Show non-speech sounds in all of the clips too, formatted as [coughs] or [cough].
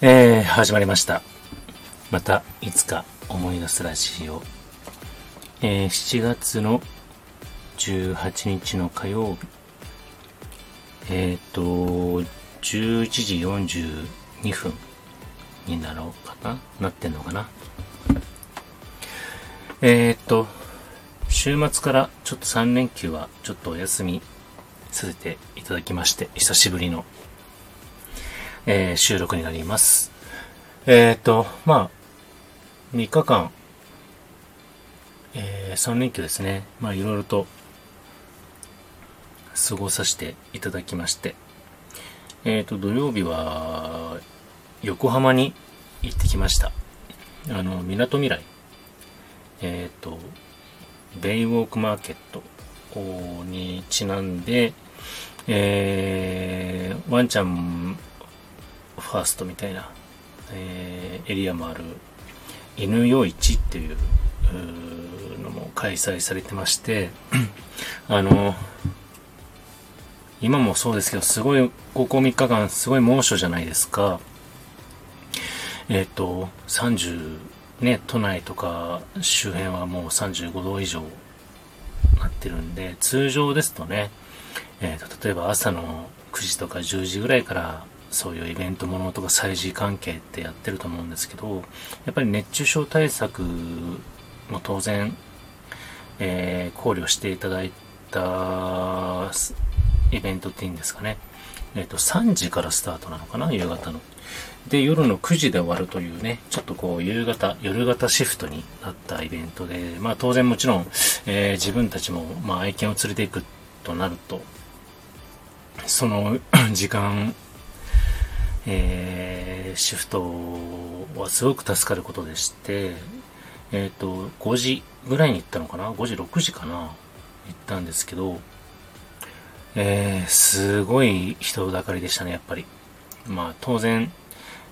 えー、始まりました。また、いつか思い出すラジオ。えー、7月の18日の火曜日。えっ、ー、と、11時42分になろうかな？なってんのかな？えっ、ー、と、週末からちょっと3連休はちょっとお休みさせていただきまして、久しぶりの、えー、収録になります。えっ、ー、と、まあ、3日間、えー、3連休ですね。まあ、いろいろと過ごさせていただきまして、えっ、ー、と、土曜日は、横浜に行ってきました。あの、港未来。えっ、ー、と、ベイウォークマーケットにちなんで、えー、ワンちゃんファーストみたいな、えー、エリアもある犬夜市っていうのも開催されてまして、[clears throat] あの、今もそうですけど、すごい、ここ3日間、すごい猛暑じゃないですか。えっ、ー、と、30、ね、都内とか周辺はもう35度以上なってるんで、通常ですとね、えー、と例えば朝の9時とか10時ぐらいからそういうイベントものとか催事関係ってやってると思うんですけど、やっぱり熱中症対策も当然、えー、考慮していただいたイベントっていいんですかね。えっ、ー、と、3時からスタートなのかな夕方の。で、夜の9時で終わるというね、ちょっとこう、夕方、夜型シフトになったイベントで、まあ当然もちろん、えー、自分たちも、まあ愛犬を連れていくとなると、その [coughs] 時間、えー、シフトはすごく助かることでして、えっ、ー、と、5時ぐらいに行ったのかな ?5 時、6時かな？行ったんですけど、えー、すごい人だかりでしたね、やっぱり。まあ、当然、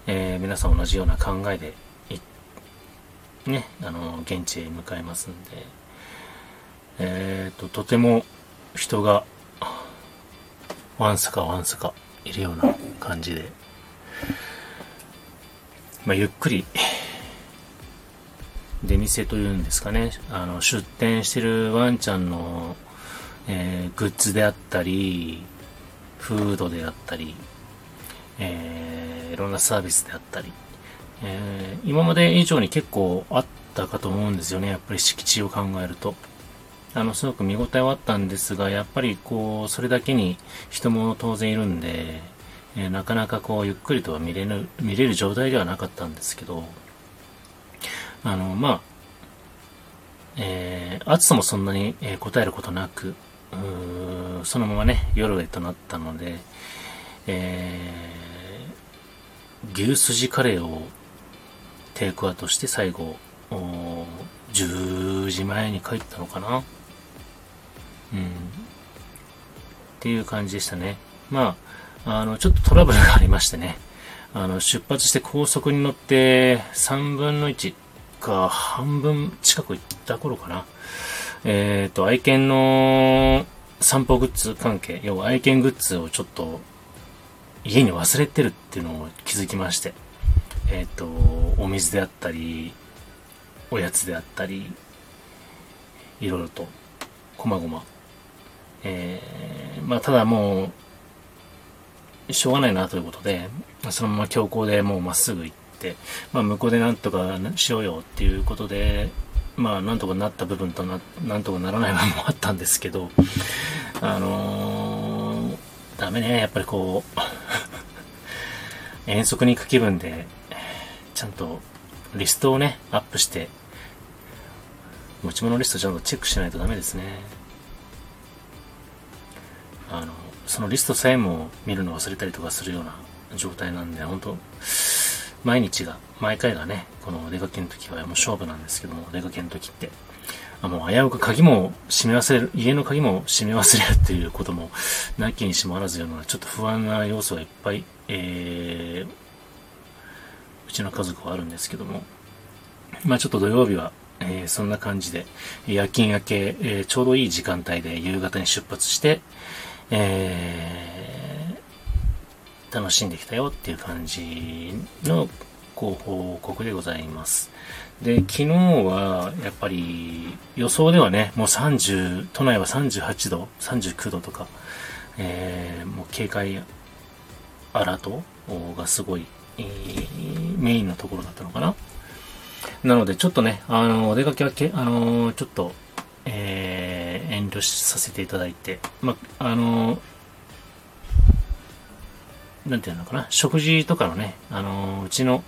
えー、皆さん同じような考えで、ね、あの、現地へ向かいますんで、えっ、ー、と、とても人が、わんさかわんさかいるような感じで、まあ、ゆっくり、出店というんですかね、あの、出店してるワンちゃんの、えー、グッズであったり、フードであったり、えー、いろんなサービスであったり、えー、今まで以上に結構あったかと思うんですよね、やっぱり敷地を考えると。あの、すごく見応えはあったんですが、やっぱりこう、それだけに人も当然いるんで、えー、なかなかこう、ゆっくりとは見れる、見れる状態ではなかったんですけど、あの、まあ、えー、暑さもそんなに、えー、答えることなく、そのままね、夜へとなったので、えー、牛すじカレーをテイクアウトして最後、10時前に帰ったのかなうん。っていう感じでしたね。まあ、あの、ちょっとトラブルがありましてね。あの、出発して高速に乗って3分の1か半分近く行った頃かな。えっ、ー、と、愛犬の散歩グッズ関係、要は愛犬グッズをちょっと家に忘れてるっていうのを気づきまして。えっ、ー、と、お水であったり、おやつであったり、いろいろと、こまごま。えー、まあ、ただもう、しょうがないなということで、そのまま強行でもうまっすぐ行って、まあ、向こうでなんとかしようよっていうことで、まあ、なんとかなった部分とな、なんとかならない部分もあったんですけど、あのー、ダメね、やっぱりこう、[laughs] 遠足に行く気分で、ちゃんとリストをね、アップして、持ち物リストちゃんとチェックしないとダメですね。あの、そのリストさえも見るの忘れたりとかするような状態なんで、本当毎日が、毎回がね、このお出かけの時はもう勝負なんですけども、お出かけの時って。あもう危うく鍵も閉め忘れる、家の鍵も閉め忘れるっていうことも、なきにしもあらずような、ちょっと不安な要素がいっぱい、えー、うちの家族はあるんですけども、まあちょっと土曜日は、えー、そんな感じで、夜勤明け、えー、ちょうどいい時間帯で夕方に出発して、えー楽しんできたよっていう感じのご報告でございます。で、昨日は、やっぱり、予想ではね、もう30、都内は38度、39度とか、えー、もう警戒アラートがすごい、えー、メインのところだったのかな。なので、ちょっとね、あの、お出かけはけ、あの、ちょっと、えー、遠慮させていただいて、ま、あの、なんていうのかな、食事とかのね、あのうちの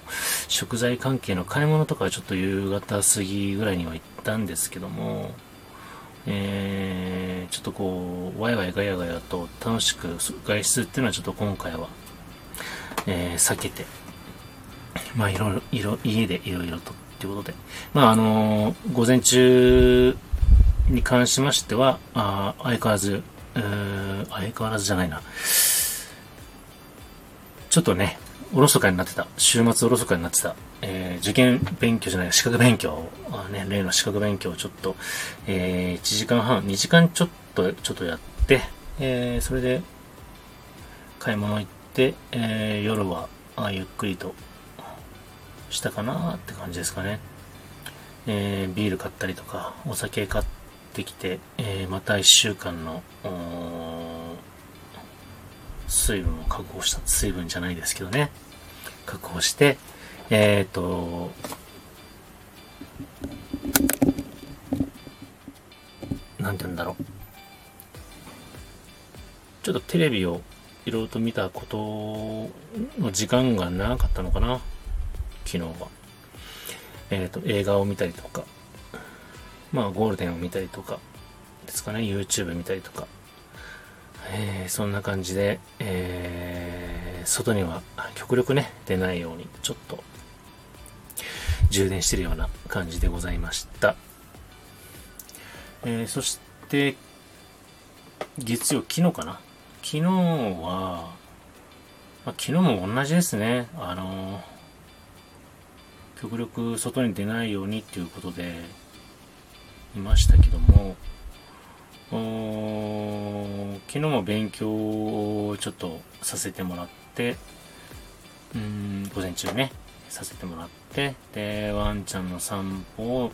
食材関係の買い物とかはちょっと夕方過ぎぐらいには行ったんですけども、えー、ちょっとこう、ワイワイガヤガヤと楽しく外出っていうのはちょっと今回は、えー、避けて、まあいろいろ、家でいろいろとっていうことで、まああのー、午前中に関しましては、あ相変わらず、相変わらずじゃないな、ちょっとね、おろそかになってた、週末おろそかになってた、えー、受験勉強じゃない、資格勉強、あね、例の資格勉強をちょっと、えー、1時間半、2時間ちょっと、ちょっとやって、えー、それで、買い物行って、えー、夜は、あゆっくりと、したかなって感じですかね。えー、ビール買ったりとか、お酒買っってきて、えー、また1週間の、水分を確保した、水分じゃないですけどね、確保して、えっ、ー、と、なんて言うんだろう。ちょっとテレビをいろいろと見たことの時間が長かったのかな、昨日は。えっ、ー、と、映画を見たりとか、まあ、ゴールデンを見たりとか、ですかね、YouTube 見たりとか、えー、そんな感じで、えー、外には極力ね、出ないように、ちょっと、充電してるような感じでございました。えー、そして、月曜、昨日かな？昨日は、まあ、昨日も同じですね。あの極力外に出ないようにっていうことで、いましたけども、昨日も勉強をちょっとさせてもらって、うん、午前中ね、させてもらって、で、ワンちゃんの散歩を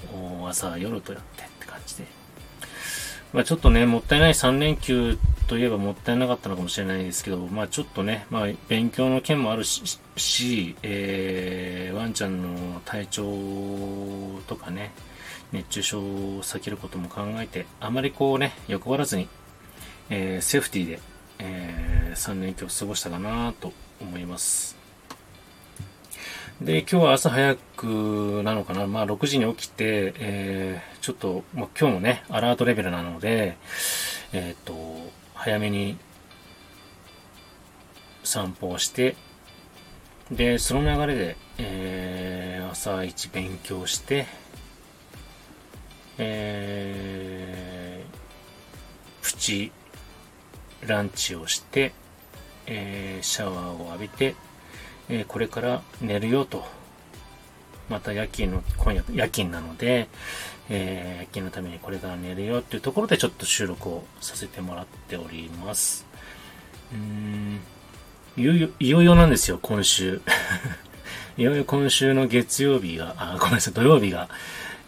朝夜とやってって感じで。まあちょっとね、もったいない3連休といえばもったいなかったのかもしれないですけど、まあちょっとね、まあ勉強の件もあるし、しえー、ワンちゃんの体調とかね、熱中症を避けることも考えて、あまりこうね、欲張らずに、えー、セーフティーで、えー、3連休を過ごしたかなと思います。で、今日は朝早くなのかな、まあ6時に起きて、えー、ちょっと、まあ、今日もね、アラートレベルなので、えっ、と、早めに散歩をして、で、その流れで、えー、朝一勉強して、えー、プチランチをして、えー、シャワーを浴びて、えー、これから寝るよと。また夜勤の、今夜夜勤なので、えー、夜勤のためにこれから寝るよっていうところでちょっと収録をさせてもらっております。うーん、いよいよ、いよいよなんですよ、今週。[laughs] いよいよ今週の月曜日が、あ、ごめんなさい、土曜日が、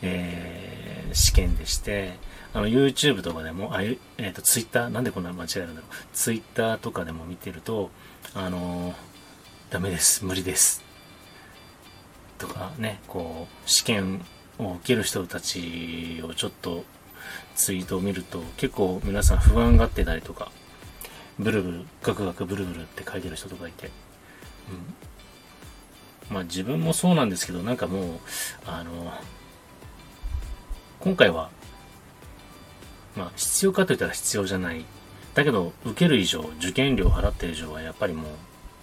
えー試験でして、あの、YouTube とかでも、あえっ、ー、と、Twitter、なんでこんな間違えるんだろう。Twitter とかでも見てると、あのー、ダメです、無理です。とかね、こう、試験を受ける人たちをちょっとツイートを見ると、結構皆さん不安がってたりとか、ブルブル、ガクガクブルブルって書いてる人とかいて、うん。まあ自分もそうなんですけど、なんかもう、あの、今回は、まあ、必要かといったら必要じゃない。だけど、受ける以上、受験料を払ってる以上は、やっぱりもう、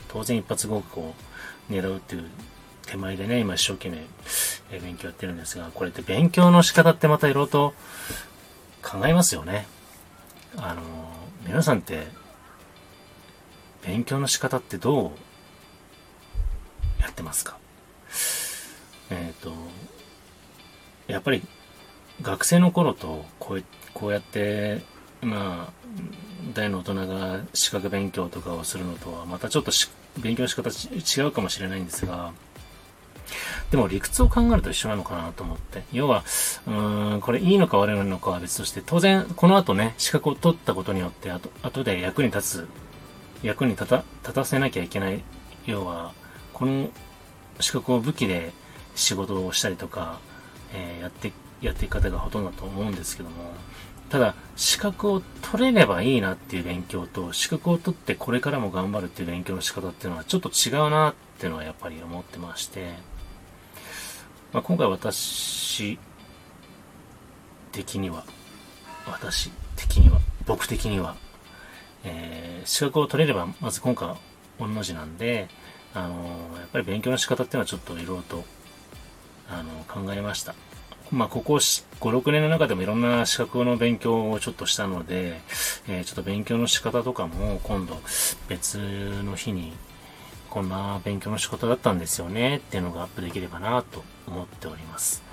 当然一発合格を狙うっていう手前でね、今一生懸命、え勉強やってるんですが、これって勉強の仕方ってまたいろいろと考えますよね。あの、皆さんって、勉強の仕方ってどうやってますか？えっ、ー、と、やっぱり学生の頃とこうこうやって、まあ、大の大人が資格勉強とかをするのとはまたちょっと勉強の仕方違うかもしれないんですが、でも理屈を考えると一緒なのかなと思って。要は、うーん、これいいのか悪いのかは別として、当然、この後ね、資格を取ったことによって、あと、後で役に立つ、役に立た、立たせなきゃいけない。要は、この資格を武器で仕事をしたりとか、えー、やって、やっていく方がほとんどだと思うんですけども、ただ、資格を取れればいいなっていう勉強と、資格を取ってこれからも頑張るっていう勉強の仕方っていうのはちょっと違うなっていうのはやっぱり思ってまして、まあ、今回私的には、私的には、僕的には、えー、資格を取れれば、まず今回は同じなんで、あのー、やっぱり勉強の仕方っていうのはちょっといろいろと、あのー、考えました。まあ、ここ5、6年の中でもいろんな資格の勉強をちょっとしたので、えー、ちょっと勉強の仕方とかも今度別の日にこんな勉強の仕方だったんですよねっていうのがアップできればなと思っております。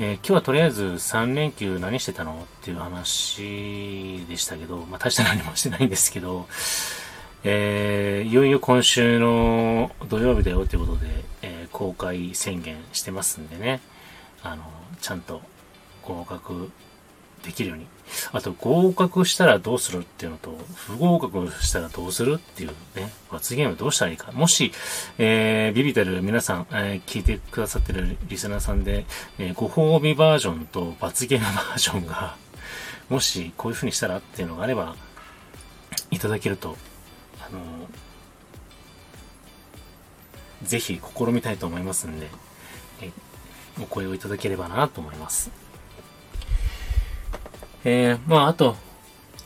えー、今日はとりあえず3連休何してたの？っていう話でしたけど、まあ大した何もしてないんですけど、えー、いよいよ今週の土曜日だよということで、えー、公開宣言してますんでね、あの、ちゃんと合格できるように。あと、合格したらどうするっていうのと、不合格したらどうするっていうね、罰ゲームどうしたらいいか。もし、えー、ビビたる皆さん、えー、聞いてくださってるリスナーさんで、えー、ご褒美バージョンと罰ゲームバージョンが、もしこういう風にしたらっていうのがあれば、いただけると、あのぜひ試みたいと思いますんで、お声をいただければなと思います。えー、まあ、あと、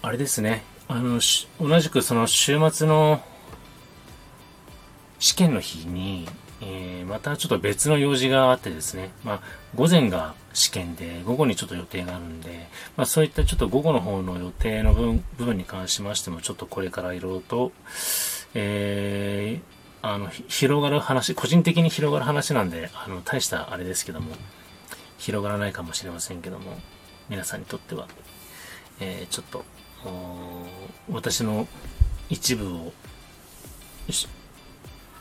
あれですね。あの、同じくその週末の試験の日に、えー、またちょっと別の用事があってですね。まあ、午前が試験で、午後にちょっと予定があるんで、まあ、そういったちょっと午後の方の予定の部分に関しましても、ちょっとこれからいろいろと、えー、あの、広がる話、個人的に広がる話なんで、あの、大したあれですけども、広がらないかもしれませんけども、皆さんにとっては、えー、ちょっと、私の一部を、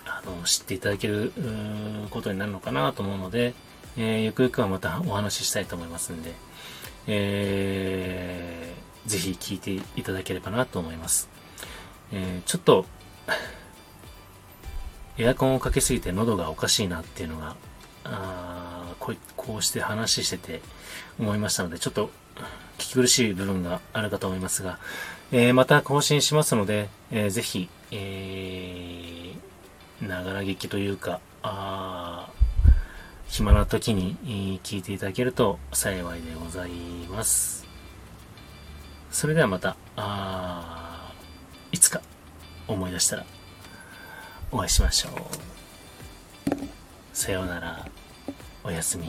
あの、知っていただけることになるのかなと思うので、えー、ゆくゆくはまたお話ししたいと思いますんで、えー、ぜひ聞いていただければなと思います。えー、ちょっと、エアコンをかけすぎて喉がおかしいなっていうのが、あここうして話してて思いましたので、ちょっと聞き苦しい部分があるかと思いますが、えー、また更新しますので、えー、ぜひ、えー、ながら劇というか、あ暇な時に聞いていただけると幸いでございます。それではまた、あいつか思い出したらお会いしましょう。さようなら。おやすみ。